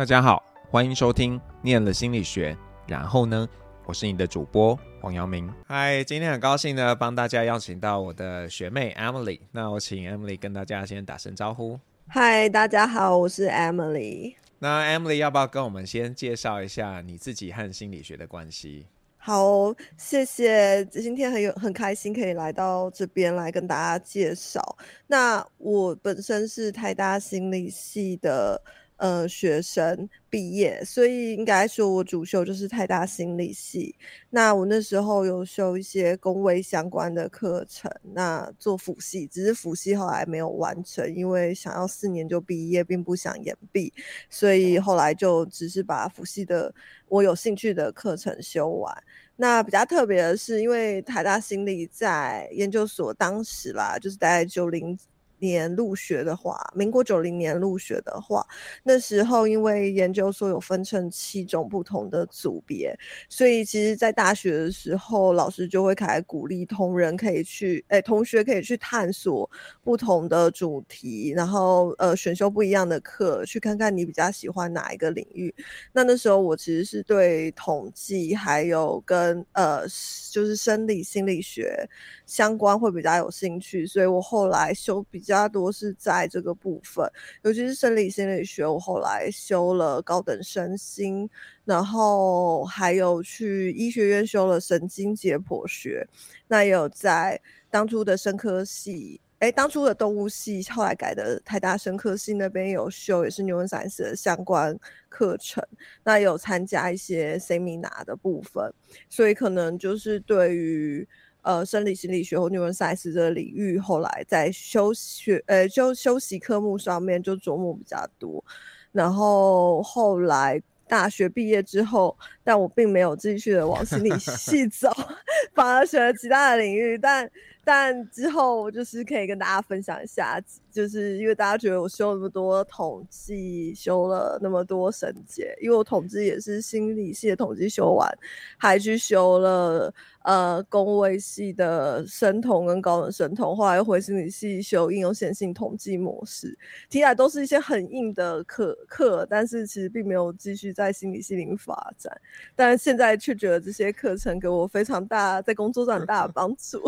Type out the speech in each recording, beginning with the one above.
大家好，欢迎收听《念了心理学》，然后呢，我是你的主播黄阳明。嗨，今天很高兴呢，帮大家邀请到我的学妹 Emily。那我请 Emily 跟大家先打声招呼。嗨，大家好，我是 Emily。那 Emily 要不要跟我们先介绍一下你自己和心理学的关系？好，谢谢。今天很有很开心可以来到这边来跟大家介绍。那我本身是台大心理系的。呃，学生毕业，所以应该说我主修就是台大心理系。那我那时候有修一些工位相关的课程，那做辅系，只是辅系后来没有完成，因为想要四年就毕业，并不想延毕，所以后来就只是把辅系的我有兴趣的课程修完。那比较特别的是，因为台大心理在研究所当时啦，就是大概九零。年入学的话，民国九零年入学的话，那时候因为研究所有分成七种不同的组别，所以其实，在大学的时候，老师就会开始鼓励同仁可以去，哎，同学可以去探索不同的主题，然后呃，选修不一样的课，去看看你比较喜欢哪一个领域。那那时候我其实是对统计还有跟呃，就是生理心理学相关会比较有兴趣，所以我后来修比较。比较多是在这个部分，尤其是生理心理学。我后来修了高等身心，然后还有去医学院修了神经解剖学。那也有在当初的生科系，哎，当初的动物系，后来改的台大生科系那边有修，也是 Neuroscience 的相关课程。那有参加一些 Seminar 的部分，所以可能就是对于。呃，生理心理学或 neuroscience 这个领域，后来在修学呃就修习科目上面就琢磨比较多。然后后来大学毕业之后，但我并没有继续的往心理系走，反而选了其他的领域。但但之后我就是可以跟大家分享一下，就是因为大家觉得我修那么多统计，修了那么多神经，因为我统计也是心理系的统计修完，还去修了。呃，工位系的生统跟高等生统，后来又回心理系修应用线性统计模式，听起来都是一些很硬的课课，但是其实并没有继续在心理系里发展。但现在却觉得这些课程给我非常大，在工作上很大的帮助，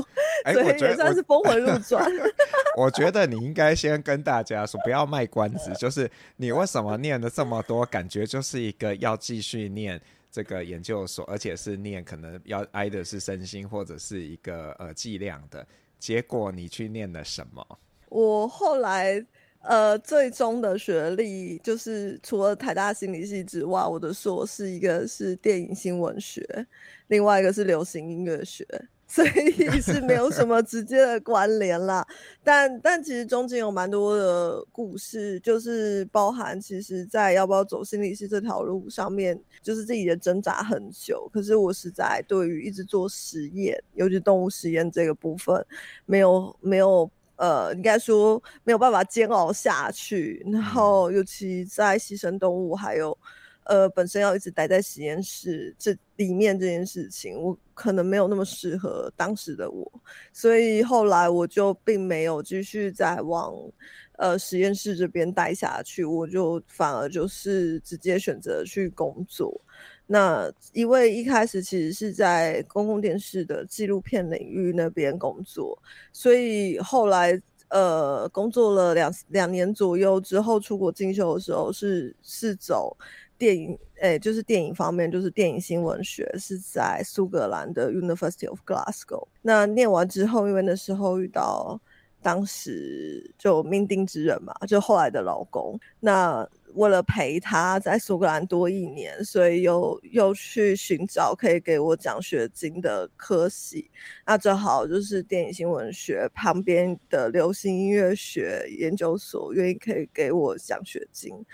欸、所以也算是峰回路转。我觉得你应该先跟大家说，不要卖关子，就是你为什么念了这么多，感觉就是一个要继续念。这个研究所，而且是念可能要挨的是身心或者是一个呃剂量的，结果你去念了什么？我后来呃最终的学历就是除了台大心理系之外，我的硕士一个是电影新闻学，另外一个是流行音乐学。所以是没有什么直接的关联啦，但但其实中间有蛮多的故事，就是包含其实在要不要走心理师这条路上面，就是自己的挣扎很久。可是我实在对于一直做实验，尤其动物实验这个部分，没有没有呃，应该说没有办法煎熬下去。然后尤其在牺牲动物还有。呃，本身要一直待在实验室这里面这件事情，我可能没有那么适合当时的我，所以后来我就并没有继续再往呃实验室这边待下去，我就反而就是直接选择去工作。那因为一开始其实是在公共电视的纪录片领域那边工作，所以后来呃工作了两两年左右之后，出国进修的时候是是走。电影，诶、就是电影方面，就是电影新闻学，是在苏格兰的 University of Glasgow。那念完之后，因为那时候遇到当时就命定之人嘛，就后来的老公。那为了陪他在苏格兰多一年，所以又又去寻找可以给我奖学金的科系。那正好就是电影新闻学旁边的流行音乐学研究所，愿意可以给我奖学金。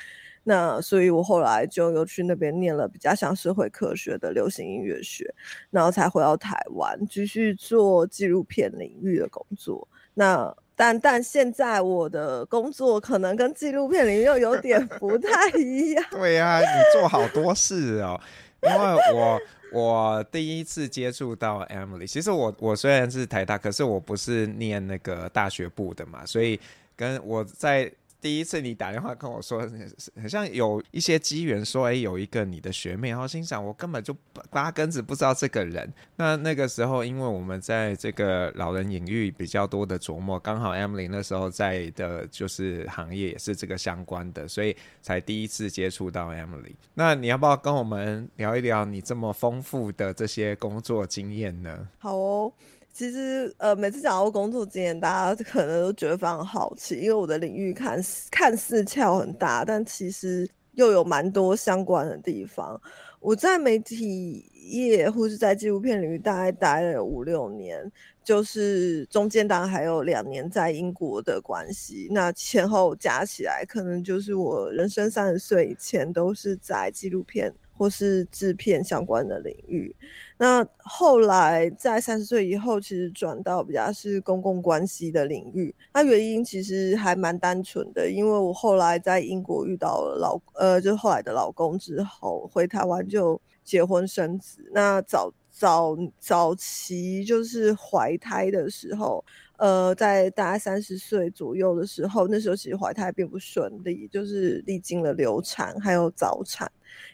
那所以，我后来就又去那边念了比较像社会科学的流行音乐学，然后才回到台湾继续做纪录片领域的工作。那但但现在我的工作可能跟纪录片领域又有点 不太一样。对呀、啊，你做好多事哦。因为我我第一次接触到 Emily，其实我我虽然是台大，可是我不是念那个大学部的嘛，所以跟我在。第一次你打电话跟我说，好像有一些机缘说，哎，有一个你的学妹，然后心想我根本就八根子不知道这个人。那那个时候，因为我们在这个老人领域比较多的琢磨，刚好 Emily 那时候在的就是行业也是这个相关的，所以才第一次接触到 Emily。那你要不要跟我们聊一聊你这么丰富的这些工作经验呢？好哦。其实，呃，每次讲到工作经验，大家可能都觉得非常好奇，因为我的领域看似看似跳很大，但其实又有蛮多相关的地方。我在媒体业或是在纪录片领域大概待了五六年，就是中间当然还有两年在英国的关系，那前后加起来，可能就是我人生三十岁以前都是在纪录片或是制片相关的领域。那后来在三十岁以后，其实转到比较是公共关系的领域。那原因其实还蛮单纯的，因为我后来在英国遇到了老呃，就后来的老公之后，回台湾就结婚生子。那早早早期就是怀胎的时候，呃，在大概三十岁左右的时候，那时候其实怀胎并不顺利，就是历经了流产还有早产。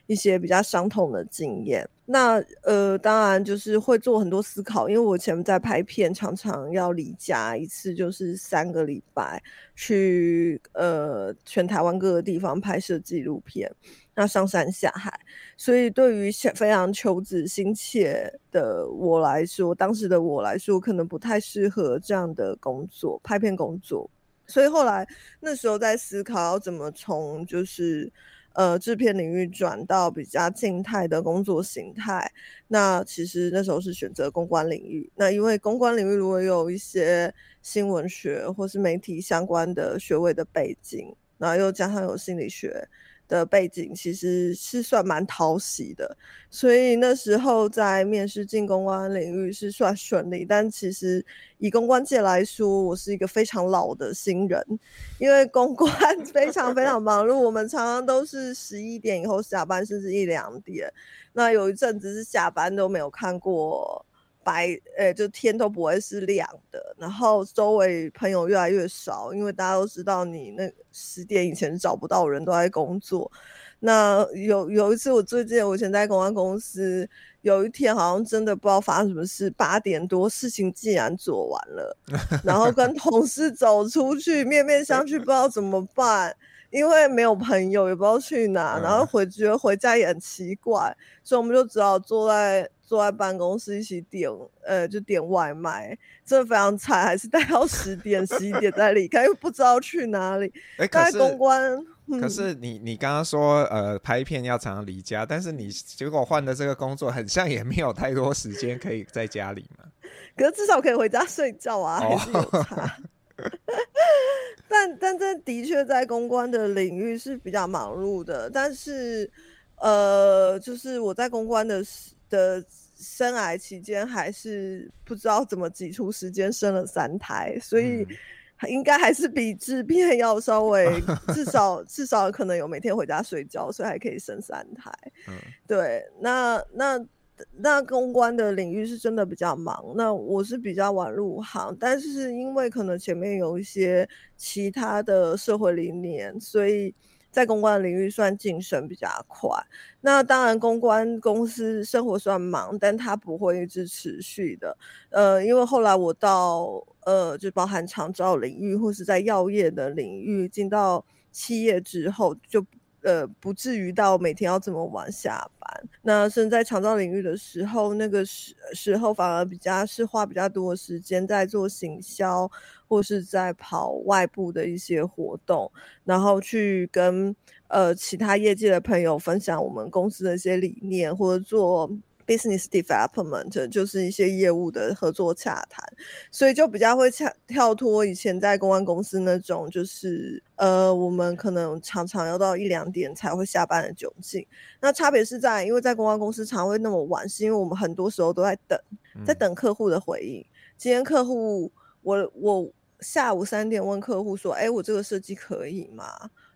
一些比较伤痛的经验，那呃，当然就是会做很多思考，因为我以前在拍片，常常要离家一次，就是三个礼拜去呃全台湾各个地方拍摄纪录片，那上山下海，所以对于非常求子心切的我来说，当时的我来说，可能不太适合这样的工作，拍片工作，所以后来那时候在思考要怎么从就是。呃，制片领域转到比较静态的工作形态，那其实那时候是选择公关领域。那因为公关领域如果有一些新闻学或是媒体相关的学位的背景，然后又加上有心理学。的背景其实是算蛮讨喜的，所以那时候在面试进公关领域是算顺利。但其实以公关界来说，我是一个非常老的新人，因为公关 非常非常忙碌，我们常常都是十一点以后下班，甚至一两点。那有一阵子是下班都没有看过。白，呃、欸，就天都不会是亮的，然后周围朋友越来越少，因为大家都知道你那十点以前找不到人，都在工作。那有有一次，我最近我以前在公关公司，有一天好像真的不知道发生什么事，八点多事情竟然做完了，然后跟同事走出去面面相觑，不知道怎么办，因为没有朋友，也不知道去哪，然后回觉得回家也很奇怪，所以我们就只好坐在。坐在办公室一起点，呃，就点外卖，真的非常惨，还是待到 十点、十一点再离开，又不知道去哪里。哎、欸，可是公关，嗯、可是你你刚刚说，呃，拍片要常常离家，但是你结果换的这个工作，很像也没有太多时间可以在家里嘛。可是至少可以回家睡觉啊，还是有差。哦、但但这的确在公关的领域是比较忙碌的，但是呃，就是我在公关的时。的生癌期间，还是不知道怎么挤出时间生了三胎，所以应该还是比制片要稍微 至少至少可能有每天回家睡觉，所以还可以生三胎。嗯、对，那那那公关的领域是真的比较忙。那我是比较晚入行，但是因为可能前面有一些其他的社会理念，所以。在公关领域算晋升比较快，那当然公关公司生活算忙，但它不会一直持续的。呃，因为后来我到呃，就包含长照领域或是在药业的领域进到企业之后，就呃不至于到每天要这么晚下班。那身在长照领域的时候，那个时时候反而比较是花比较多的时间在做行销。或是在跑外部的一些活动，然后去跟呃其他业界的朋友分享我们公司的一些理念，或者做 business development，就是一些业务的合作洽谈，所以就比较会跳跳脱以前在公关公司那种，就是呃我们可能常常要到一两点才会下班的窘境。那差别是在，因为在公关公司常会那么晚，是因为我们很多时候都在等，在等客户的回应。今天客户。我我下午三点问客户说：“哎，我这个设计可以吗？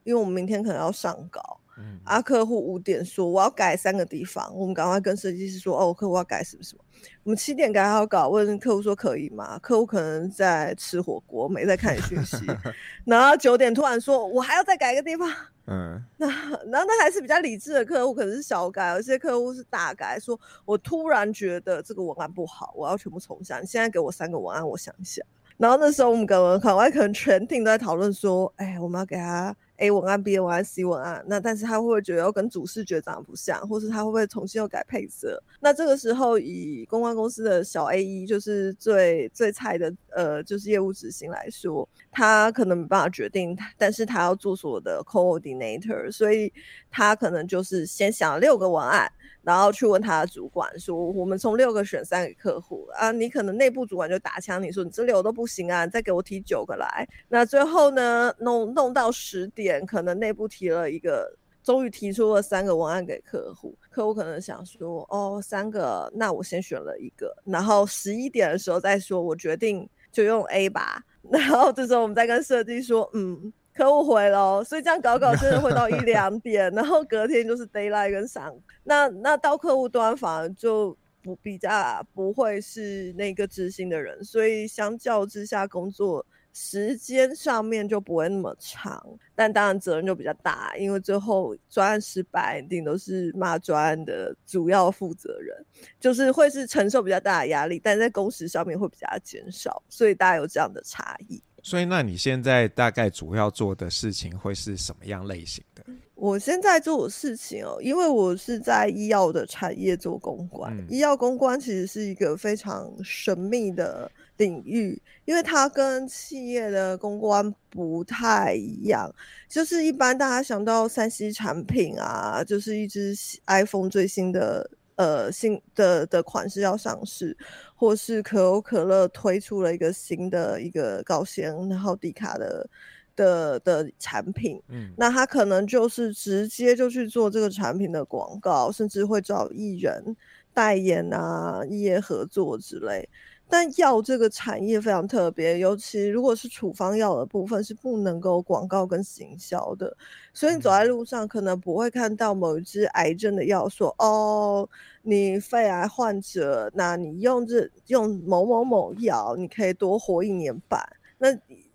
因为我们明天可能要上稿。嗯、啊，客户五点说我要改三个地方，我们赶快跟设计师说哦，客户要改什么什么。我们七点改好稿，问客户说可以吗？客户可能在吃火锅，没在看讯息。然后九点突然说，我还要再改一个地方。嗯，那然后那还是比较理智的客户，可能是小改，有些客户是大改，说我突然觉得这个文案不好，我要全部重写。你现在给我三个文案，我想一下。然后那时候我们可能可能可能全厅都在讨论说，哎，我们要给他。A 文案、B 文案、C 文案，那但是他会不会觉得要跟主视觉长得不像，或是他会不会重新又改配色？那这个时候以公关公司的小 AE 就是最最菜的，呃，就是业务执行来说，他可能没办法决定，但是他要做所有的 coordinator，所以他可能就是先想六个文案。然后去问他的主管说：“我们从六个选三个客户啊，你可能内部主管就打枪你说你这六都不行啊，再给我提九个来。那最后呢，弄弄到十点，可能内部提了一个，终于提出了三个文案给客户。客户可能想说：哦，三个，那我先选了一个。然后十一点的时候再说，我决定就用 A 吧。然后这时候我们再跟设计说：嗯。”客户回了，所以这样搞搞真的会到一两点，然后隔天就是 daylight 跟上。那那到客户端反而就不比较不会是那个执行的人，所以相较之下工作时间上面就不会那么长，但当然责任就比较大，因为最后专案失败一定都是骂专案的主要负责人，就是会是承受比较大的压力，但在工时上面会比较减少，所以大家有这样的差异。所以，那你现在大概主要做的事情会是什么样类型的？我现在做的事情哦，因为我是在医药的产业做公关，嗯、医药公关其实是一个非常神秘的领域，因为它跟企业的公关不太一样。就是一般大家想到三 C 产品啊，就是一支 iPhone 最新的。呃，新的的款式要上市，或是可口可乐推出了一个新的一个高纤然后低卡的的的产品，嗯，那他可能就是直接就去做这个产品的广告，甚至会找艺人代言啊，一业合作之类。但药这个产业非常特别，尤其如果是处方药的部分是不能够广告跟行销的，所以你走在路上可能不会看到某一支癌症的药说哦，你肺癌患者，那你用这用某某某药，你可以多活一年半。那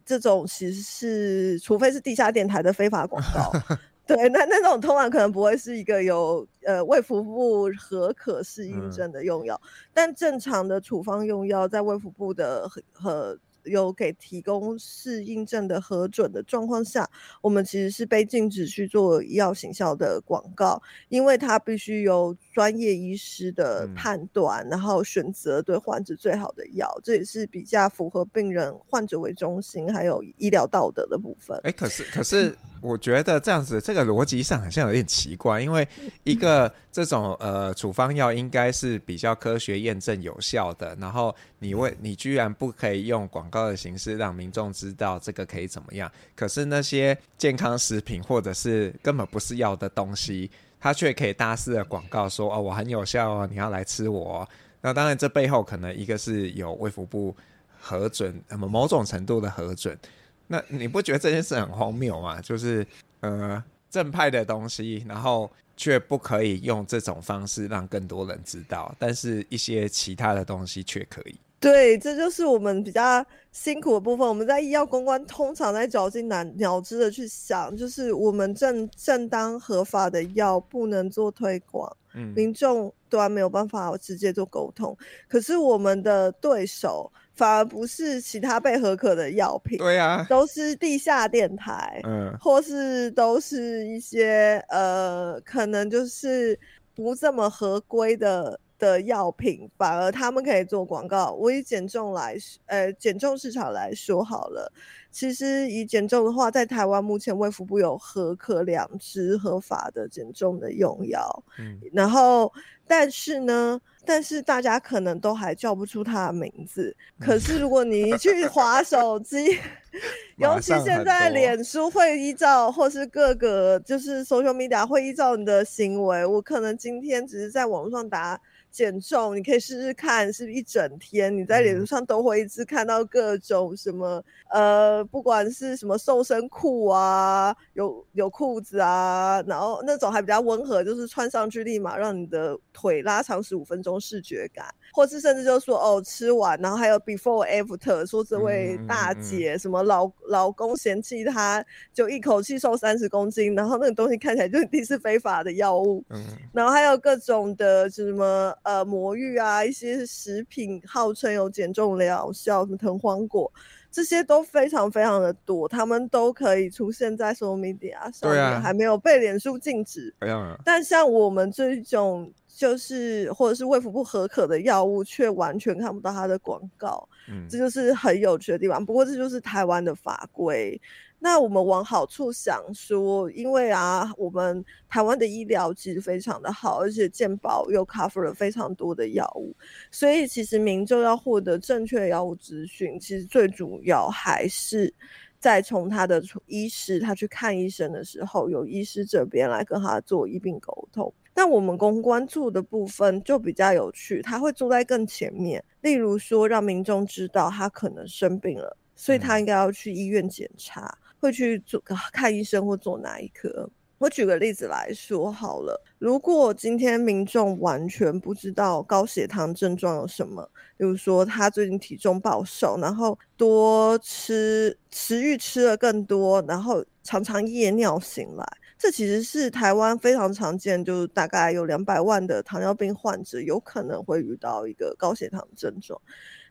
这种其实是除非是地下电台的非法广告。对，那那种通常可能不会是一个有呃胃腹部核可适应症的用药，嗯、但正常的处方用药在胃腹部的和和。有给提供适应症的核准的状况下，我们其实是被禁止去做医药行销的广告，因为它必须由专业医师的判断，嗯、然后选择对患者最好的药，这也是比较符合病人、患者为中心，还有医疗道德的部分。哎，可是可是，我觉得这样子这个逻辑上好像有点奇怪，因为一个这种呃处方药应该是比较科学验证有效的，然后你为你居然不可以用广告的形式让民众知道这个可以怎么样，可是那些健康食品或者是根本不是药的东西，它却可以大肆的广告说哦，我很有效哦，你要来吃我哦。那当然这背后可能一个是有卫福部核准，那么某种程度的核准。那你不觉得这件事很荒谬吗？就是呃正派的东西，然后却不可以用这种方式让更多人知道，但是一些其他的东西却可以。对，这就是我们比较辛苦的部分。我们在医药公关，通常在绞尽脑脑汁的去想，就是我们正正当合法的药不能做推广，嗯，民众端没有办法直接做沟通。可是我们的对手反而不是其他被合可的药品，对啊，都是地下电台，嗯，或是都是一些呃，可能就是不这么合规的。的药品反而他们可以做广告。我以减重来，呃，减重市场来说好了。其实以减重的话，在台湾目前卫福部有合可两支合法的减重的用药。嗯，然后但是呢，但是大家可能都还叫不出它的名字。嗯、可是如果你去划手机，尤其现在脸书会依照，或是各个就是 social media 会依照你的行为，我可能今天只是在网络上打。减重，你可以试试看，是不是一整天你在脸书上都会一直看到各种什么，呃，不管是什么瘦身裤啊，有有裤子啊，然后那种还比较温和，就是穿上去立马让你的腿拉长十五分钟视觉感，或是甚至就说哦，吃完然后还有 before after，说这位大姐什么老老公嫌弃她就一口气瘦三十公斤，然后那个东西看起来就一定是非法的药物，然后还有各种的什么。呃，魔芋啊，一些食品号称有减重疗效，什么藤黄果，这些都非常非常的多，他们都可以出现在 social media 上面，啊、还没有被脸书禁止。啊、但像我们这种就是或者是卫福部合可的药物，却完全看不到它的广告，嗯，这就是很有趣的地方。不过这就是台湾的法规。那我们往好处想说，因为啊，我们台湾的医疗其实非常的好，而且健保又 cover 了非常多的药物，所以其实民众要获得正确的药物资讯，其实最主要还是在从他的医师他去看医生的时候，有医师这边来跟他做医病沟通。但我们公关做的部分就比较有趣，他会坐在更前面，例如说让民众知道他可能生病了，所以他应该要去医院检查。会去做 看医生或做哪一科？我举个例子来说好了，如果今天民众完全不知道高血糖症状有什么，比如说他最近体重暴瘦，然后多吃食欲吃了更多，然后常常夜尿醒来，这其实是台湾非常常见，就大概有两百万的糖尿病患者有可能会遇到一个高血糖症状。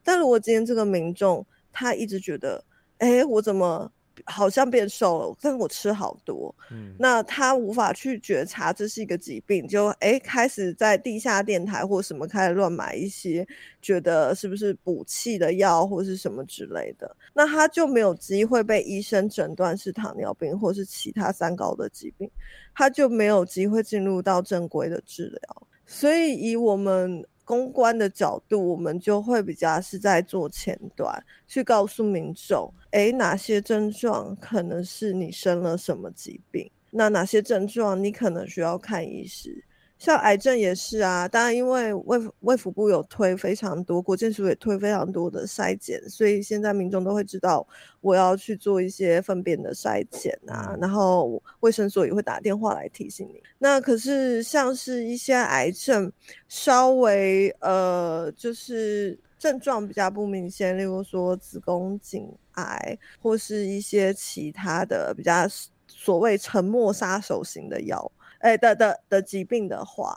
但如果今天这个民众他一直觉得，哎，我怎么？好像变瘦了，但是我吃好多，嗯，那他无法去觉察这是一个疾病，就哎开始在地下电台或什么开始乱买一些，觉得是不是补气的药或是什么之类的，那他就没有机会被医生诊断是糖尿病或是其他三高的疾病，他就没有机会进入到正规的治疗，所以以我们。公关的角度，我们就会比较是在做前端，去告诉民众，诶，哪些症状可能是你生了什么疾病，那哪些症状你可能需要看医师。像癌症也是啊，当然因为卫卫福部有推非常多，国健署也推非常多的筛检，所以现在民众都会知道我要去做一些粪便的筛检啊，然后卫生所也会打电话来提醒你。那可是像是一些癌症，稍微呃就是症状比较不明显，例如说子宫颈癌或是一些其他的比较所谓沉默杀手型的药。哎、欸、的的的疾病的话，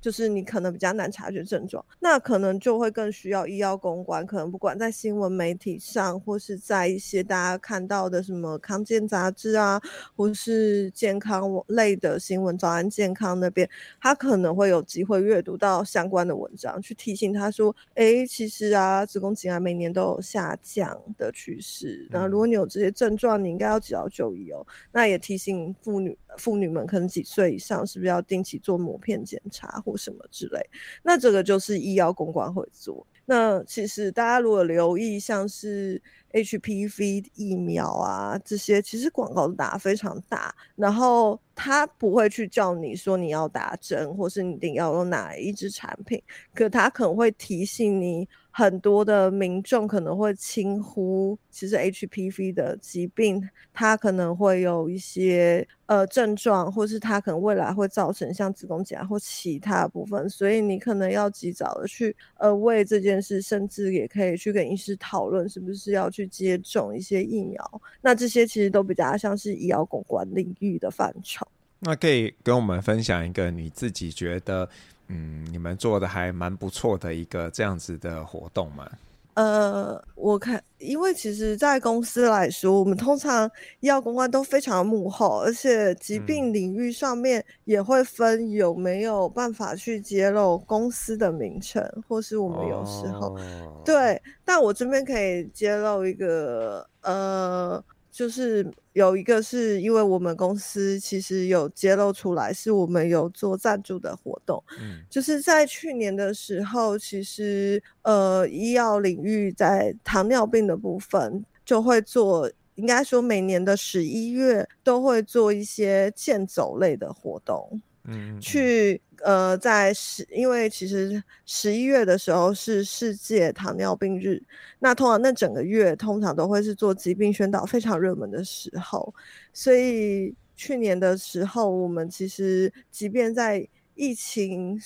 就是你可能比较难察觉症状，那可能就会更需要医药公关，可能不管在新闻媒体上，或是在一些大家看到的什么康健杂志啊，或是健康类的新闻，早安健康那边，他可能会有机会阅读到相关的文章，去提醒他说，哎、欸，其实啊，子宫颈癌每年都有下降的趋势，那如果你有这些症状，你应该要及早就医哦。那也提醒妇女。妇女们可能几岁以上，是不是要定期做抹片检查或什么之类？那这个就是医药公关会做。那其实大家如果留意，像是 HPV 疫苗啊这些，其实广告打非常大，然后他不会去叫你说你要打针，或是你一定要用哪一支产品，可他可能会提醒你。很多的民众可能会轻忽，其实 HPV 的疾病，它可能会有一些呃症状，或是它可能未来会造成像子宫颈癌或其他部分，所以你可能要及早的去呃为这件事，甚至也可以去跟医师讨论是不是要去接种一些疫苗。那这些其实都比较像是医药公关领域的范畴。那可以跟我们分享一个你自己觉得。嗯，你们做的还蛮不错的一个这样子的活动嘛？呃，我看，因为其实，在公司来说，我们通常医药公关都非常幕后，而且疾病领域上面也会分有没有办法去揭露公司的名称，或是我们有时候、哦、对，但我这边可以揭露一个，呃。就是有一个是因为我们公司其实有揭露出来，是我们有做赞助的活动，嗯，就是在去年的时候，其实呃医药领域在糖尿病的部分就会做，应该说每年的十一月都会做一些健走类的活动。嗯，去呃，在十，因为其实十一月的时候是世界糖尿病日，那通常那整个月通常都会是做疾病宣导非常热门的时候，所以去年的时候，我们其实即便在疫情。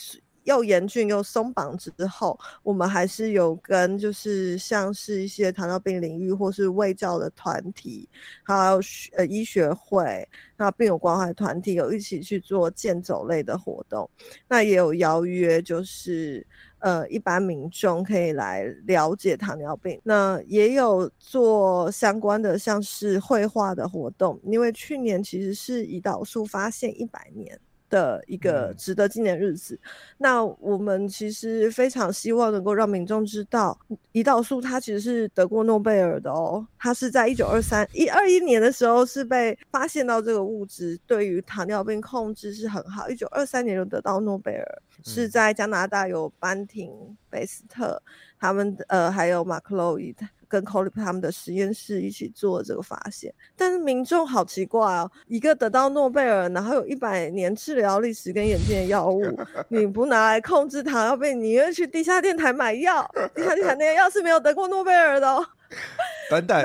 又严峻又松绑之后，我们还是有跟就是像是一些糖尿病领域或是卫教的团体，还有呃医学会，那病友关怀团体有一起去做健走类的活动，那也有邀约就是呃一般民众可以来了解糖尿病，那也有做相关的像是绘画的活动，因为去年其实是胰岛素发现一百年。的一个值得纪念日子，嗯、那我们其实非常希望能够让民众知道，胰岛素它其实是得过诺贝尔的哦，它是在一九二三一二一年的时候是被发现到这个物质对于糖尿病控制是很好，一九二三年就得到诺贝尔，嗯、是在加拿大有班廷贝斯特他们呃还有马克洛伊的。跟 Colip 他们的实验室一起做这个发现，但是民众好奇怪哦，一个得到诺贝尔，然后有一百年治疗历史跟演进的药物，你不拿来控制它，要被，你又去地下电台买药，地下电台那个药是没有得过诺贝尔的哦。等等，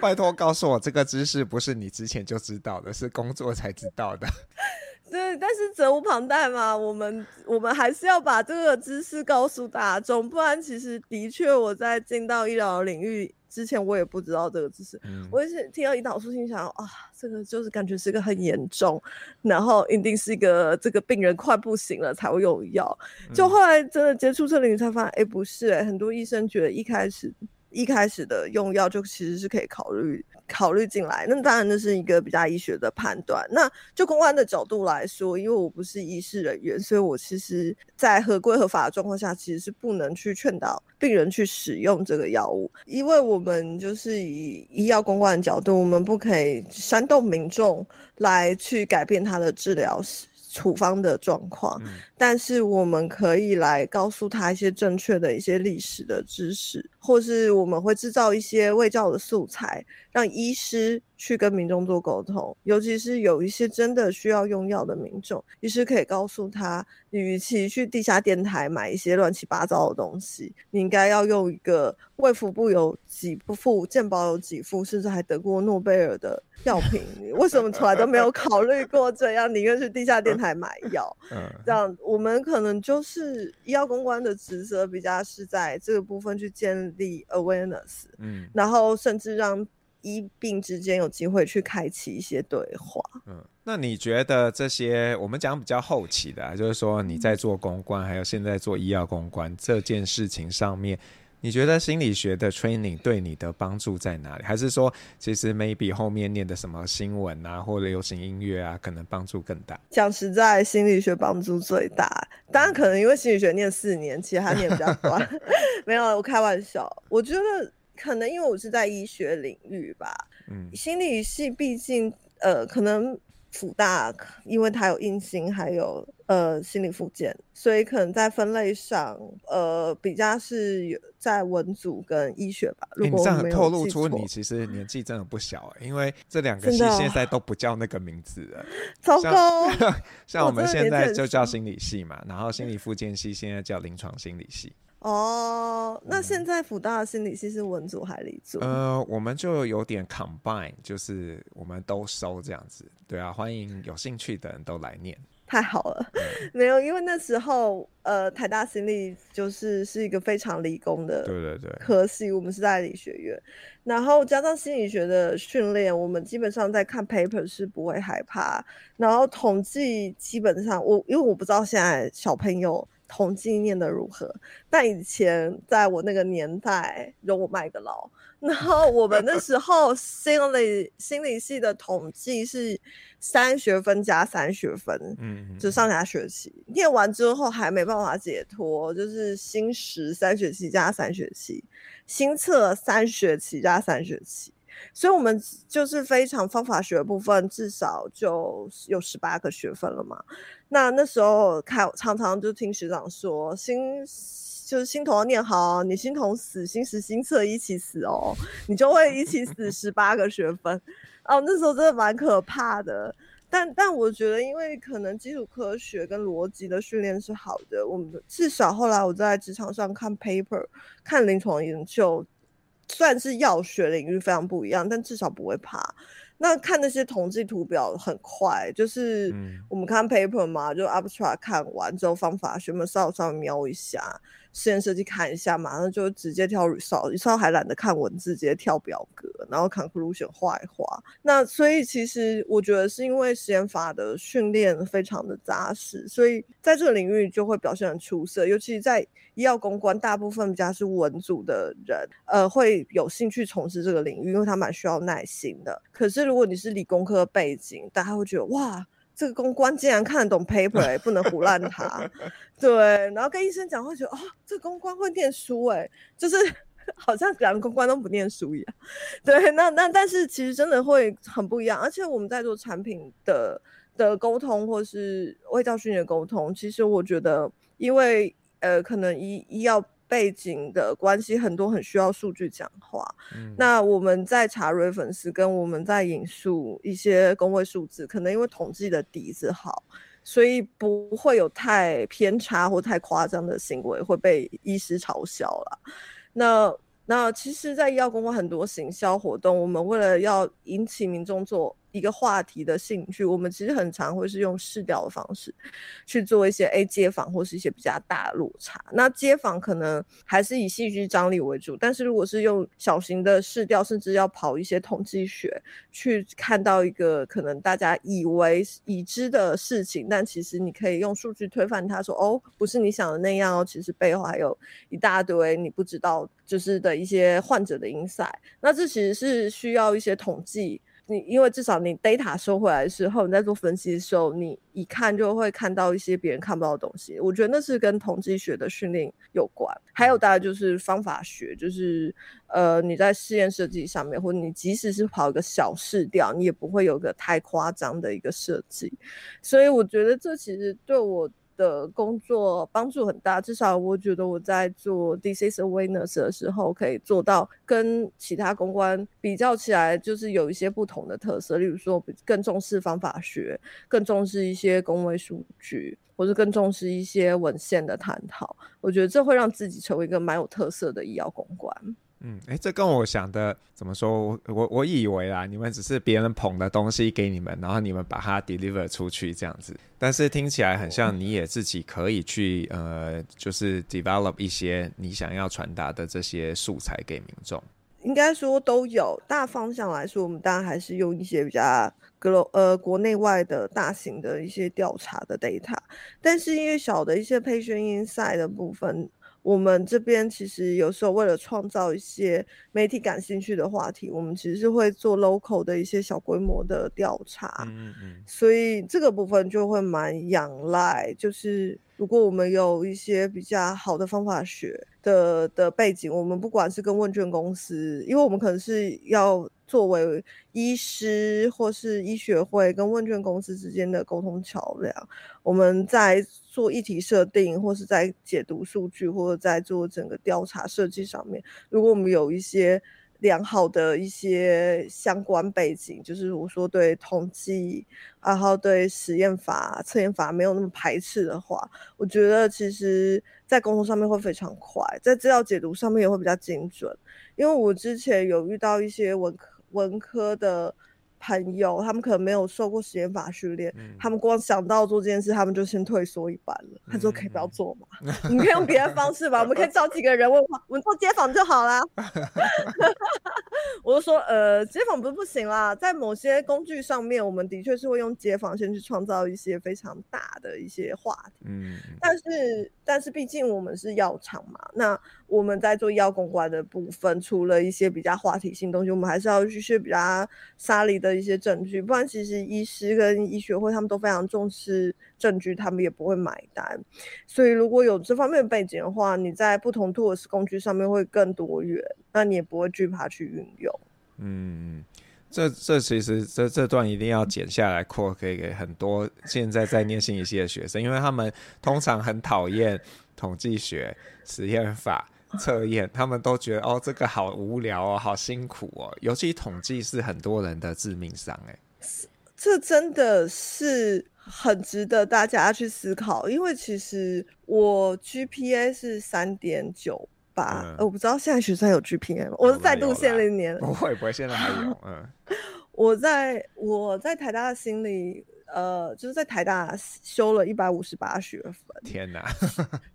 拜托告诉我，这个知识不是你之前就知道的，是工作才知道的。对，但是责无旁贷嘛，我们我们还是要把这个知识告诉大众，不然其实的确我在进到医疗领域之前，我也不知道这个知识。嗯、我也是听到胰岛素，心想啊，这个就是感觉是一个很严重，然后一定是一个这个病人快不行了才会用药。就后来真的接触这领域才发现，哎，不是哎，很多医生觉得一开始一开始的用药就其实是可以考虑。考虑进来，那当然这是一个比较医学的判断。那就公关的角度来说，因为我不是医事人员，所以我其实，在合规合法的状况下，其实是不能去劝导病人去使用这个药物，因为我们就是以医药公关的角度，我们不可以煽动民众来去改变他的治疗史处方的状况，嗯、但是我们可以来告诉他一些正确的一些历史的知识，或是我们会制造一些卫教的素材，让医师去跟民众做沟通，尤其是有一些真的需要用药的民众，医师可以告诉他，你与其去地下电台买一些乱七八糟的东西，你应该要用一个卫福部有几副、健保有几副，甚至还得过诺贝尔的药品，为什么从来都没有考虑过这样？宁愿去地下电台买药，这样我们可能就是医药公关的职责，比较是在这个部分去建立 awareness，嗯，然后甚至让。医病之间有机会去开启一些对话。嗯，那你觉得这些我们讲比较后期的，啊，就是说你在做公关，还有现在做医药公关这件事情上面，你觉得心理学的 training 对你的帮助在哪里？还是说，其实 maybe 后面念的什么新闻啊，或者流行音乐啊，可能帮助更大？讲实在，心理学帮助最大。当然，可能因为心理学念四年，其实他念比较 短。没有，我开玩笑。我觉得。可能因为我是在医学领域吧，嗯，心理系毕竟呃，可能辅大，因为它有应心，还有呃心理附件，所以可能在分类上，呃，比较是有在文组跟医学吧。如果透露出你其实年纪真的不小，因为这两个系现在都不叫那个名字了。糟糕，像，像我们现在就叫心理系嘛，然后心理附件系现在叫临床心理系。哦，那现在辅大的心理系是文组还是理组？呃，我们就有点 combine，就是我们都收这样子。对啊，欢迎有兴趣的人都来念。太好了，嗯、没有，因为那时候呃，台大心理就是是一个非常理工的，对对对，科系，我们是在理学院，然后加上心理学的训练，我们基本上在看 paper 是不会害怕，然后统计基本上我因为我不知道现在小朋友。统计念的如何？但以前在我那个年代，容我卖个老。然后我们那时候心理心理系的统计是三学分加三学分，嗯，就上下学期念完之后还没办法解脱，就是新十三学期加三学期，新测三学期加三学期。所以，我们就是非常方法学部分，至少就有十八个学分了嘛。那那时候开常常就听学长说，心就是心头要念好，你心头死，心实心测一起死哦，你就会一起死十八个学分。哦，那时候真的蛮可怕的。但但我觉得，因为可能基础科学跟逻辑的训练是好的，我们至少后来我在职场上看 paper、看临床研究，算是药学领域非常不一样，但至少不会怕。那看那些统计图表很快，就是我们看 paper 嘛，就 abstract 看完之后，方法学们稍微稍微瞄一下。实验设计看一下，马上就直接跳 result，result 还懒得看文字，直接跳表格，然后 conclusion 画一画。那所以其实我觉得是因为实验法的训练非常的扎实，所以在这个领域就会表现很出色。尤其在医药公关，大部分比较是文组的人，呃，会有兴趣从事这个领域，因为他蛮需要耐心的。可是如果你是理工科背景，大家会觉得哇。这个公关竟然看得懂 paper，哎，不能胡乱他。对，然后跟医生讲会觉得，哦，这个公关会念书，哎，就是 好像两个公关都不念书一样。对，那那但是其实真的会很不一样。而且我们在做产品的的沟通，或是卫教训练沟通，其实我觉得，因为呃，可能医医药。背景的关系很多，很需要数据讲话。嗯、那我们在查 reference，跟我们在引述一些公卫数字，可能因为统计的底子好，所以不会有太偏差或太夸张的行为会被医师嘲笑了。那那其实，在医药公关很多行销活动，我们为了要引起民众做。一个话题的兴趣，我们其实很常会是用试调的方式去做一些 A 街访或是一些比较大的落差。那街访可能还是以戏剧张力为主，但是如果是用小型的试调，甚至要跑一些统计学去看到一个可能大家以为已知的事情，但其实你可以用数据推翻它说，哦，不是你想的那样哦，其实背后还有一大堆你不知道就是的一些患者的 insight。那这其实是需要一些统计。你因为至少你 data 收回来的时候，你在做分析的时候，你一看就会看到一些别人看不到的东西。我觉得那是跟统计学的训练有关，还有大概就是方法学，就是呃你在试验设计上面，或者你即使是跑一个小试调，你也不会有个太夸张的一个设计。所以我觉得这其实对我。的工作帮助很大，至少我觉得我在做 disease awareness 的时候，可以做到跟其他公关比较起来，就是有一些不同的特色。例如说，更重视方法学，更重视一些公卫数据，或者更重视一些文献的探讨。我觉得这会让自己成为一个蛮有特色的医药公关。嗯，哎，这跟我想的怎么说？我我以为啊，你们只是别人捧的东西给你们，然后你们把它 deliver 出去这样子。但是听起来很像你也自己可以去呃，就是 develop 一些你想要传达的这些素材给民众。应该说都有，大方向来说，我们当然还是用一些比较 glo 呃国内外的大型的一些调查的 data，但是因为小的一些 patient insight 的部分。我们这边其实有时候为了创造一些媒体感兴趣的话题，我们其实是会做 local 的一些小规模的调查，嗯嗯，所以这个部分就会蛮仰赖，就是如果我们有一些比较好的方法学的的背景，我们不管是跟问卷公司，因为我们可能是要。作为医师或是医学会跟问卷公司之间的沟通桥梁，我们在做议题设定，或是在解读数据，或者在做整个调查设计上面，如果我们有一些良好的一些相关背景，就是我说对统计，然后对实验法、测验法没有那么排斥的话，我觉得其实在沟通上面会非常快，在资料解读上面也会比较精准，因为我之前有遇到一些文科。文科的朋友，他们可能没有受过实验法训练，嗯、他们光想到做这件事，他们就先退缩一半了。他说：“可以不要做嘛，嗯、你可以用别的方式吧，我们可以找几个人问，我们做街访就好啦。”我就说：“呃，街访不是不行啦，在某些工具上面，我们的确是会用街访先去创造一些非常大的一些话题。嗯，但是但是毕竟我们是药厂嘛，那。”我们在做医药公关的部分，除了一些比较话题性东西，我们还是要去学比较沙里的一些证据。不然，其实医师跟医学会他们都非常重视证据，他们也不会买单。所以，如果有这方面的背景的话，你在不同 tools 工具上面会更多元，那你也不会惧怕去运用。嗯，这这其实这这段一定要剪下来，扩可以给很多现在在念心理系的学生，因为他们通常很讨厌统计学、实验法。测验，他们都觉得哦，这个好无聊哦，好辛苦哦。尤其统计是很多人的致命伤，哎，这真的是很值得大家去思考，因为其实我 GPA 是三点九八，我不知道现在学生有 GPA 吗？我是再度限零年，不会不会，现在还有。嗯，我在我在台大的心里，呃，就是在台大修了一百五十八学分，天哪，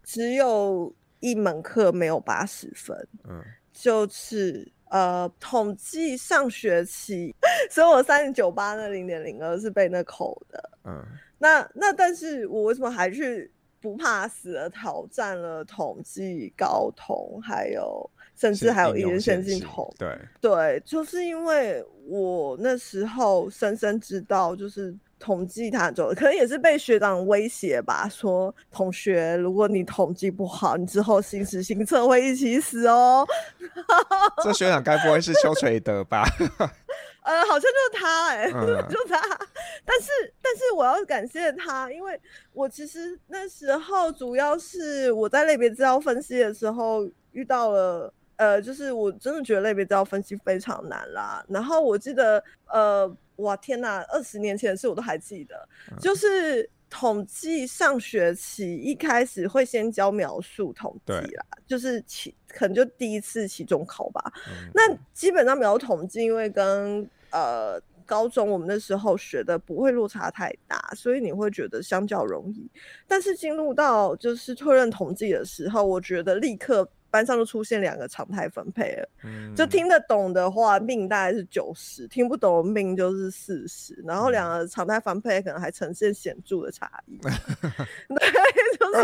只有一门课没有八十分，嗯，就是。呃，统计上学期，所以我三点九八那零点零二是被那扣的。嗯，那那但是我为什么还去不怕死的挑战了统计、高统，还有甚至还有一些先进统？对对，就是因为我那时候深深知道，就是。统计他就可能也是被学长威胁吧，说同学，如果你统计不好，你之后心时心测会一起死哦。这学长该不会是邱垂德吧？呃，好像就是他哎、欸，嗯、就是他。但是，但是我要感谢他，因为我其实那时候主要是我在类别资料分析的时候遇到了，呃，就是我真的觉得类别资料分析非常难啦。然后我记得，呃。哇天呐，二十年前的事我都还记得，嗯、就是统计上学期一开始会先教描述统计啦，就是期可能就第一次期中考吧。嗯、那基本上描述统计，因为跟呃高中我们那时候学的不会落差太大，所以你会觉得相较容易。但是进入到就是推论统计的时候，我觉得立刻。班上就出现两个常态分配了，嗯、就听得懂的话命大概是九十，听不懂的命就是四十，然后两个常态分配可能还呈现显著的差异。对，就是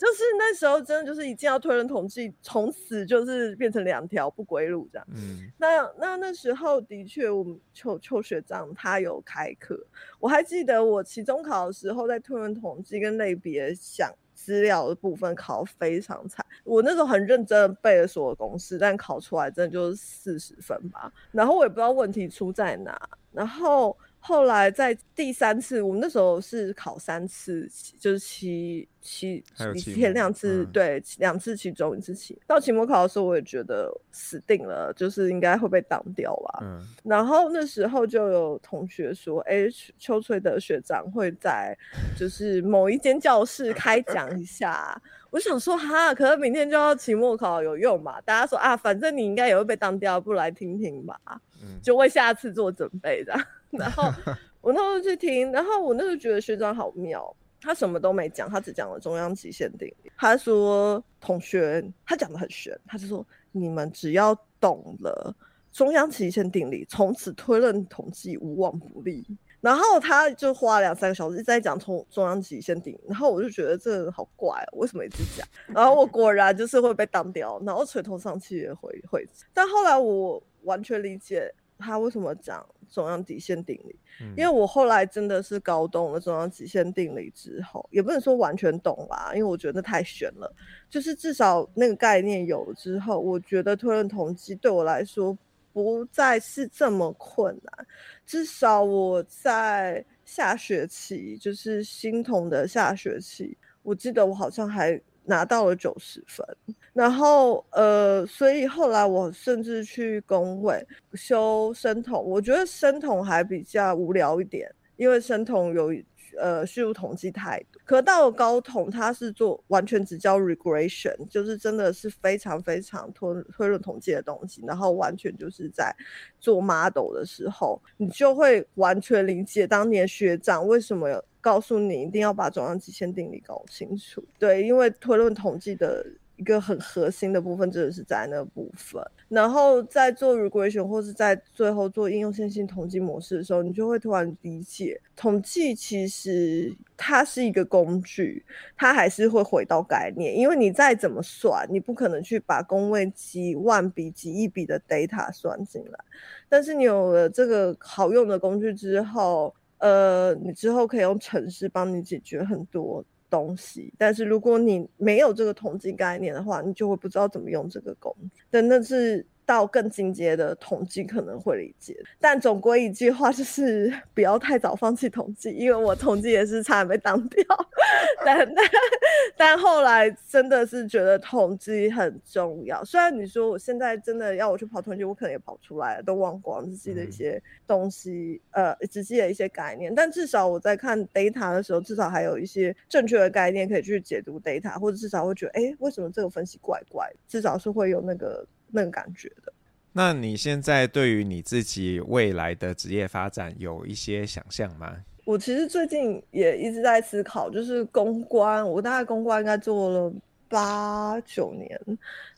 就是那时候真的就是一进到推论统计，从此就是变成两条不归路这样。嗯，那那那时候的确，我们邱邱学长他有开课，我还记得我期中考的时候在推论统计跟类别想。资料的部分考非常惨，我那时候很认真的背了所有公式，但考出来真的就是四十分吧。然后我也不知道问题出在哪，然后。后来在第三次，我们那时候是考三次，就是期期前两次，嗯、对，两次期中一次期。到期末考的时候，我也觉得死定了，就是应该会被挡掉吧。嗯、然后那时候就有同学说：“哎，邱翠的学长会在就是某一间教室开讲一下。”我想说哈，可是明天就要期末考，有用嘛？大家说啊，反正你应该也会被当掉，不如来听听吧，嗯、就为下次做准备的。然后 我那时候去听，然后我那时候觉得学长好妙，他什么都没讲，他只讲了中央极限定理。他说同学，他讲的很玄，他就说你们只要懂了中央极限定理，从此推论统计无往不利。然后他就花了两三个小时一直在讲从中央极限定理，然后我就觉得这人好怪哦，为什么一直讲？然后我果然就是会被当掉，然后垂头丧气的回回。但后来我完全理解。他为什么讲中央极限定理？嗯、因为我后来真的是搞懂了中央极限定理之后，也不能说完全懂啦，因为我觉得太玄了。就是至少那个概念有了之后，我觉得推论统计对我来说不再是这么困难。至少我在下学期，就是新统的下学期，我记得我好像还。拿到了九十分，然后呃，所以后来我甚至去工位修生统，我觉得生统还比较无聊一点，因为生统有呃叙述统计态度。可到了高统，它是做完全只教 regression，就是真的是非常非常推推论统计的东西，然后完全就是在做 model 的时候，你就会完全理解当年学长为什么。告诉你一定要把中央极限定理搞清楚，对，因为推论统计的一个很核心的部分，真的是在那部分。然后在做 regression 或是在最后做应用线性统计模式的时候，你就会突然理解，统计其实它是一个工具，它还是会回到概念，因为你再怎么算，你不可能去把公位几万笔、几亿笔的 data 算进来。但是你有了这个好用的工具之后，呃，你之后可以用程式帮你解决很多东西，但是如果你没有这个统计概念的话，你就会不知道怎么用这个工具。但那是到更进阶的统计可能会理解，但总归一句话就是不要太早放弃统计，因为我统计也是差点被当掉，但但但后来真的是觉得统计很重要。虽然你说我现在真的要我去跑统计，我可能也跑出来了，都忘光自己的一些东西，嗯、呃，只记得一些概念，但至少我在看 data 的时候，至少还有一些正确的概念可以去解读 data，或者至少会觉得，哎、欸，为什么这个分析怪怪？至少是会有那个。那个感觉的。那你现在对于你自己未来的职业发展有一些想象吗？我其实最近也一直在思考，就是公关，我大概公关应该做了八九年。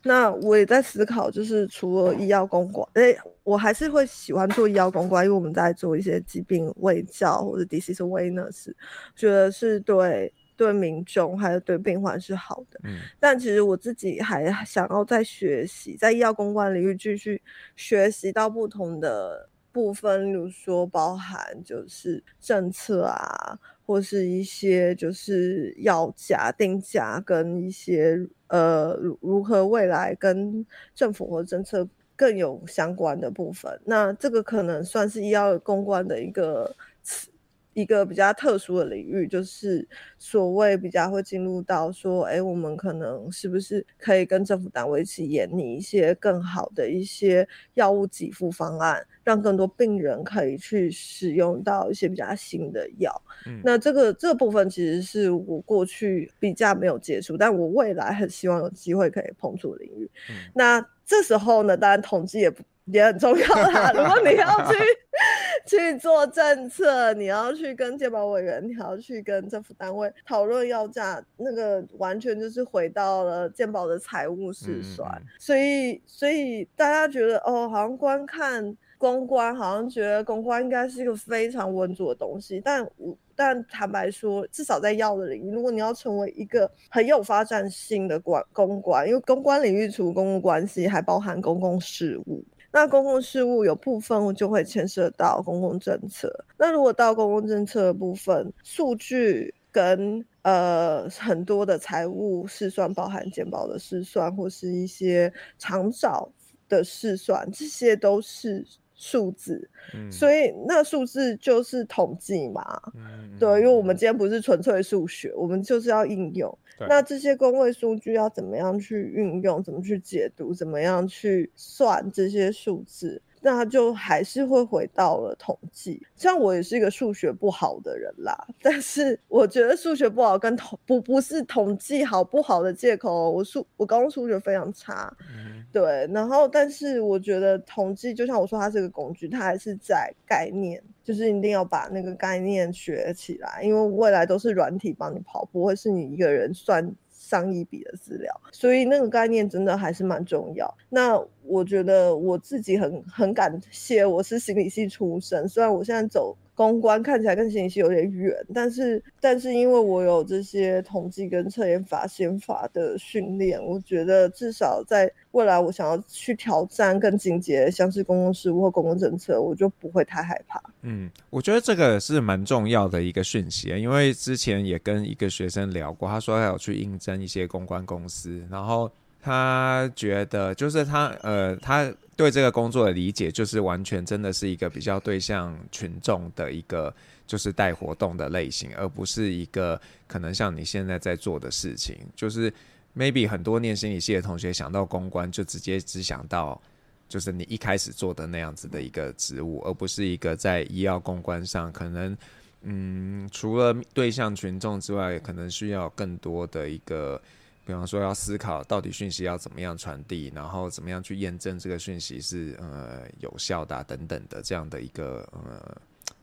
那我也在思考，就是除了医药公关，哎、欸，我还是会喜欢做医药公关，因为我们在做一些疾病卫教或者 disease awareness，觉得是对。对民众还有对病患是好的，嗯，但其实我自己还想要再学习，在医药公关领域继续学习到不同的部分，例如说包含就是政策啊，或是一些就是药价定价跟一些呃如何未来跟政府或政策更有相关的部分，那这个可能算是医药公关的一个词。一个比较特殊的领域，就是所谓比较会进入到说，哎，我们可能是不是可以跟政府单位一起研拟一些更好的一些药物给付方案，让更多病人可以去使用到一些比较新的药。嗯，那这个这个部分其实是我过去比较没有接触，但我未来很希望有机会可以碰触的领域。嗯，那这时候呢，当然统计也不。也很重要啦。如果你要去 去做政策，你要去跟健保委员，你要去跟政府单位讨论药价，那个完全就是回到了健保的财务试算。嗯。所以，所以大家觉得哦，好像观看公关，好像觉得公关应该是一个非常稳重的东西。但我但坦白说，至少在药的领域，如果你要成为一个很有发展性的管公关，因为公关领域除公共关系，还包含公共事务。那公共事务有部分就会牵涉到公共政策。那如果到公共政策的部分，数据跟呃很多的财务试算，包含健保的试算或是一些长照的试算，这些都是。数字，嗯，所以那数字就是统计嘛，嗯，对，因为我们今天不是纯粹数学，我们就是要应用。那这些公位数据要怎么样去运用？怎么去解读？怎么样去算这些数字？那就还是会回到了统计。像我也是一个数学不好的人啦，但是我觉得数学不好跟统不不是统计好不好的借口。我数我高中数学非常差，嗯，对。然后，但是我觉得统计就像我说，它是个工具，它还是在概念，就是一定要把那个概念学起来，因为未来都是软体帮你跑，不会是你一个人算。上亿笔的资料，所以那个概念真的还是蛮重要。那我觉得我自己很很感谢，我是心理系出身，虽然我现在走。公关看起来跟心理系有点远，但是但是因为我有这些统计跟测验法、宪法的训练，我觉得至少在未来我想要去挑战更进阶，像是公共事务或公共政策，我就不会太害怕。嗯，我觉得这个是蛮重要的一个讯息，因为之前也跟一个学生聊过，他说他有去应征一些公关公司，然后他觉得就是他呃他。对这个工作的理解，就是完全真的是一个比较对象群众的一个，就是带活动的类型，而不是一个可能像你现在在做的事情。就是 maybe 很多念心理系的同学想到公关，就直接只想到就是你一开始做的那样子的一个职务，而不是一个在医药公关上可能，嗯，除了对象群众之外，可能需要更多的一个。比方说，要思考到底讯息要怎么样传递，然后怎么样去验证这个讯息是呃有效的、啊、等等的这样的一个呃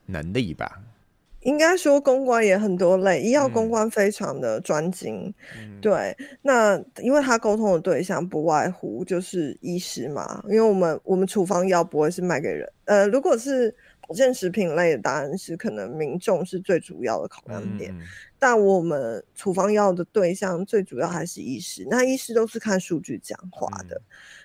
能力吧。应该说，公关也很多类，医药公关非常的专精。嗯、对，那因为他沟通的对象不外乎就是医师嘛，因为我们我们处方药不会是卖给人，呃，如果是。保健食品类的答案是可能民众是最主要的考量点，嗯，但我们处方药的对象最主要还是医师，那医师都是看数据讲话的，嗯。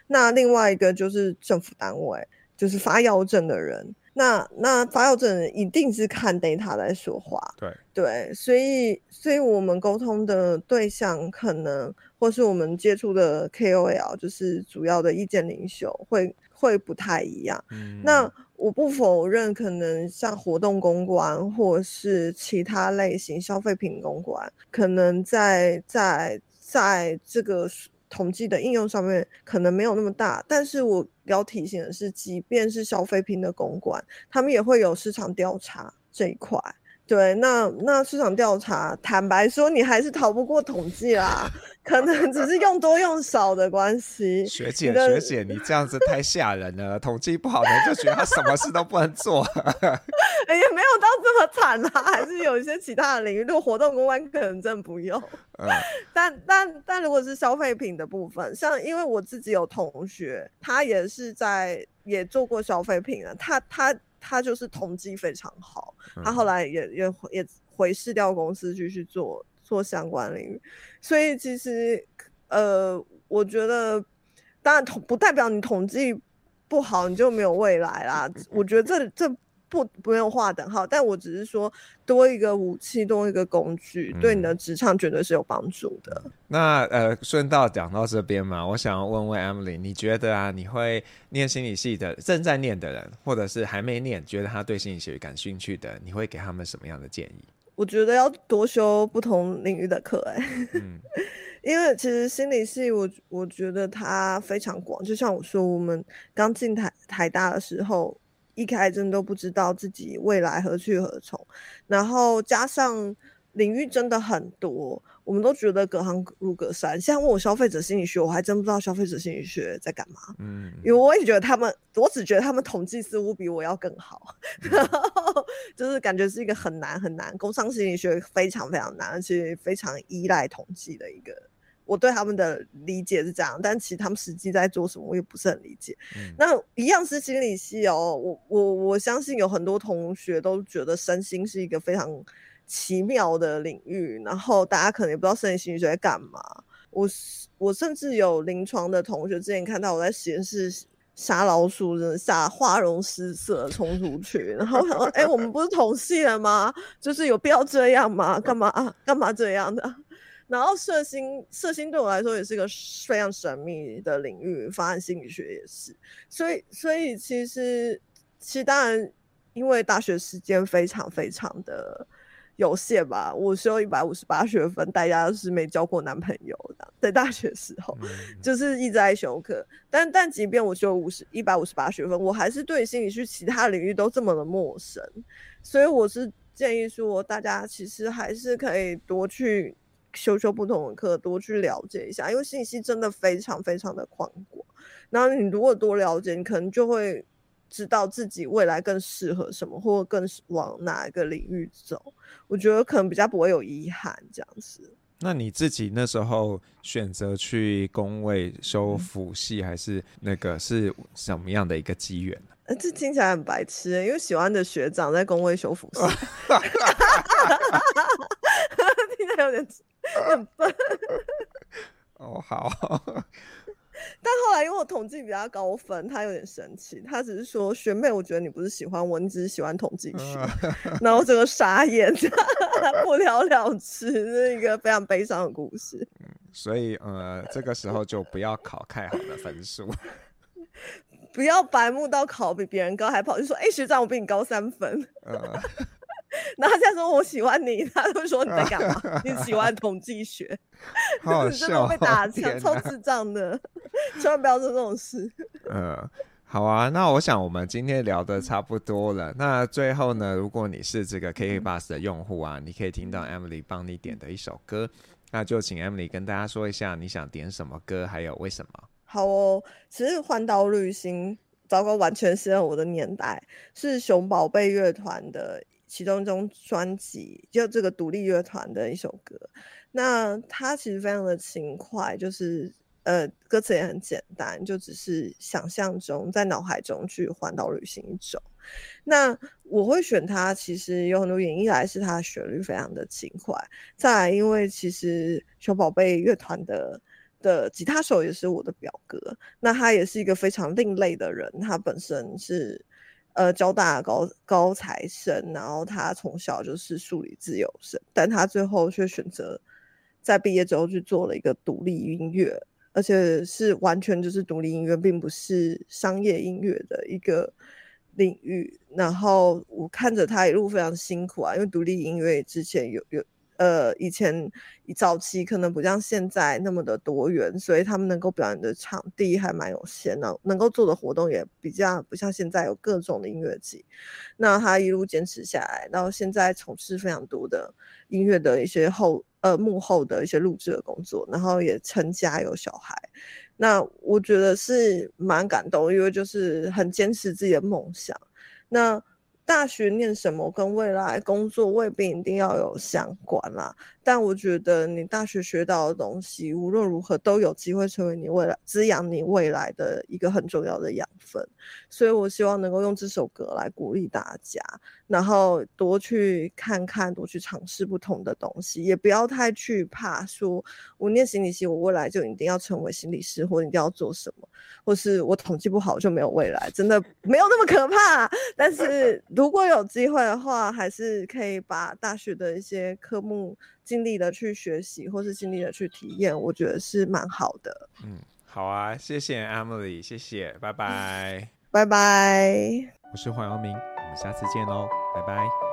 那另外一个就是政府单位，就是发药证的人。那那发药证人一定是看 data 在说话，对对，所以所以我们沟通的对象可能或是我们接触的 KOL，就是主要的意见领袖会会不太一样。嗯，那我不否认，可能像活动公关或是其他类型消费品公关，可能在在在这个。统计的应用上面可能没有那么大，但是我要提醒的是，即便是消费品的公关，他们也会有市场调查这一块。对，那那市场调查，坦白说，你还是逃不过统计啦，可能只是用多用少的关系。学姐，学姐，你这样子太吓人了，统计不好的人就觉得他什么事都不能做。哎呀，没有到这么惨啦，还是有一些其他的领域，如果活动公关可能真不用。嗯、但但但如果是消费品的部分，像因为我自己有同学，他也是在也做过消费品啊，他他。他就是统计非常好，他后来也也也回市调公司继续做做相关领域，所以其实呃，我觉得当然统不代表你统计不好你就没有未来啦，我觉得这这。不，不用划等号，但我只是说多一个武器，多一个工具，嗯、对你的职场绝对是有帮助的。那呃，顺道讲到这边嘛，我想要问问 Emily，你觉得啊，你会念心理系的正在念的人，或者是还没念，觉得他对心理学感兴趣的，你会给他们什么样的建议？我觉得要多修不同领域的课，哎，嗯，因为其实心理系我，我我觉得它非常广，就像我说，我们刚进台台大的时候。一开始真的都不知道自己未来何去何从，然后加上领域真的很多，我们都觉得隔行如隔山。现在问我消费者心理学，我还真不知道消费者心理学在干嘛。嗯，因为我也觉得他们，我只觉得他们统计似乎比我要更好，然后就是感觉是一个很难很难，工商心理学非常非常难，而且非常依赖统计的一个。我对他们的理解是这样，但其实他们实际在做什么，我也不是很理解。嗯、那一样是心理系哦，我我我相信有很多同学都觉得身心是一个非常奇妙的领域，然后大家可能也不知道身体心理学在干嘛。我我甚至有临床的同学之前看到我在实验室杀老鼠，真的吓花容失色冲出去，然后我想说，哎、欸，我们不是同系了吗？就是有必要这样吗？干嘛啊？干嘛这样的？然后色心，色心对我来说也是一个非常神秘的领域，发展心理学也是，所以所以其实其实当然，因为大学时间非常非常的有限吧，我修一百五十八学分，大家都是没交过男朋友的，在大学时候、嗯、就是一直在修课，但但即便我修五十一百五十八学分，我还是对心理学其他领域都这么的陌生，所以我是建议说，大家其实还是可以多去。修修不同的课，多去了解一下，因为信息真的非常非常的宽广。然后你如果多了解，你可能就会知道自己未来更适合什么，或更往哪一个领域走。我觉得可能比较不会有遗憾这样子。那你自己那时候选择去工位修辅系，还是那个是什么样的一个机缘？呃，这听起来很白痴，因为喜欢的学长在工位修辅系，听起来有点。很 笨哦，好。但后来因为我统计比较高分，他有点生气。他只是说：“学妹，我觉得你不是喜欢我，你只是喜欢统计学。”然后这个傻眼，不了了之，是一个非常悲伤的故事。嗯，所以呃，这个时候就不要考太好的分数，不要白目到考比别人高，还跑去说：“哎、欸，学长，我比你高三分。呃”然后他现在说我喜欢你，他就说你在干嘛？你喜欢统计学，好好笑，真的被打枪，超智障的，千万不要做这种事。嗯，好啊，那我想我们今天聊的差不多了。那最后呢，如果你是这个 KK Bus 的用户啊，你可以听到 Emily 帮你点的一首歌，那就请 Emily 跟大家说一下你想点什么歌，还有为什么。好哦，其实环岛旅行，糟糕，完全是我的年代，是熊宝贝乐团的。其中一张专辑，就这个独立乐团的一首歌，那它其实非常的轻快，就是呃歌词也很简单，就只是想象中在脑海中去环岛旅行一周。那我会选它，其实有很多原因，一来是它的旋律非常的轻快，再来因为其实熊宝贝乐团的的吉他手也是我的表哥，那他也是一个非常另类的人，他本身是。呃交大高高材生，然后他从小就是数理自由生，但他最后却选择在毕业之后去做了一个独立音乐，而且是完全就是独立音乐，并不是商业音乐的一个领域。然后我看着他一路非常辛苦啊，因为独立音乐之前有有。呃，以前早期可能不像现在那么的多元，所以他们能够表演的场地还蛮有限的，能够做的活动也比较不像现在有各种的音乐季。那他一路坚持下来，然后现在从事非常多的音乐的一些后呃幕后的一些录制的工作，然后也成家有小孩。那我觉得是蛮感动，因为就是很坚持自己的梦想。那大学念什么跟未来工作未必一定要有相关啦，但我觉得你大学学到的东西无论如何都有机会成为你未来滋养你未来的一个很重要的养分，所以我希望能够用这首歌来鼓励大家，然后多去看看，多去尝试不同的东西，也不要太惧怕说，我念心理系，我未来就一定要成为心理师，或一定要做什么，或是我统计不好就没有未来，真的没有那么可怕，但是。如果有机会的话，还是可以把大学的一些科目尽力的去学习，或是尽力的去体验，我觉得是蛮好的。嗯，好啊，谢谢 Emily，谢谢，拜拜，拜拜。我是黄耀明，我们下次见喽，拜拜。